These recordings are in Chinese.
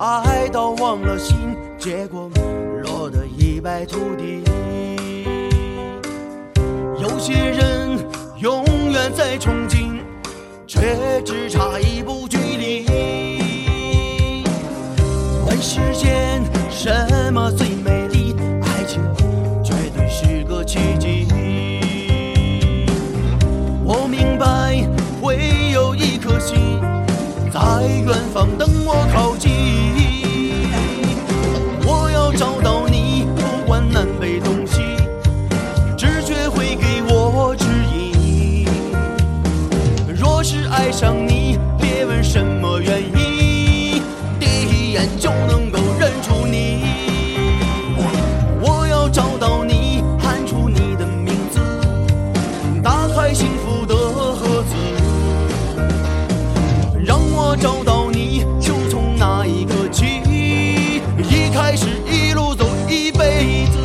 爱到忘了心，结果落得一败涂地。有些人永远在憧憬，却只差一步距离。问世间什么最美丽？爱情绝对是个奇迹。我明白会有一颗心在远方等。我找到你，就从那一刻起，一开始一路走一辈子。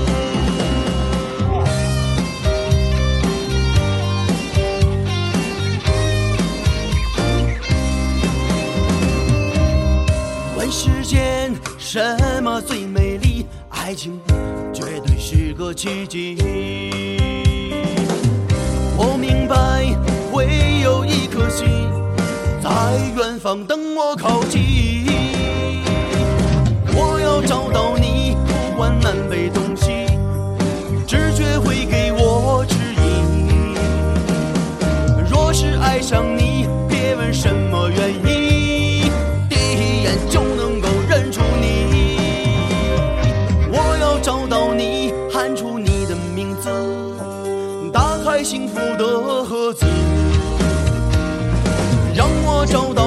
问世间什么最美丽？爱情绝对是个奇迹。我明白方等我靠近。我要找到你，不管南北东西，直觉会给我指引。若是爱上你，别问什么原因，第一眼就能够认出你。我要找到你，喊出你的名字，打开幸福的盒子。让我找到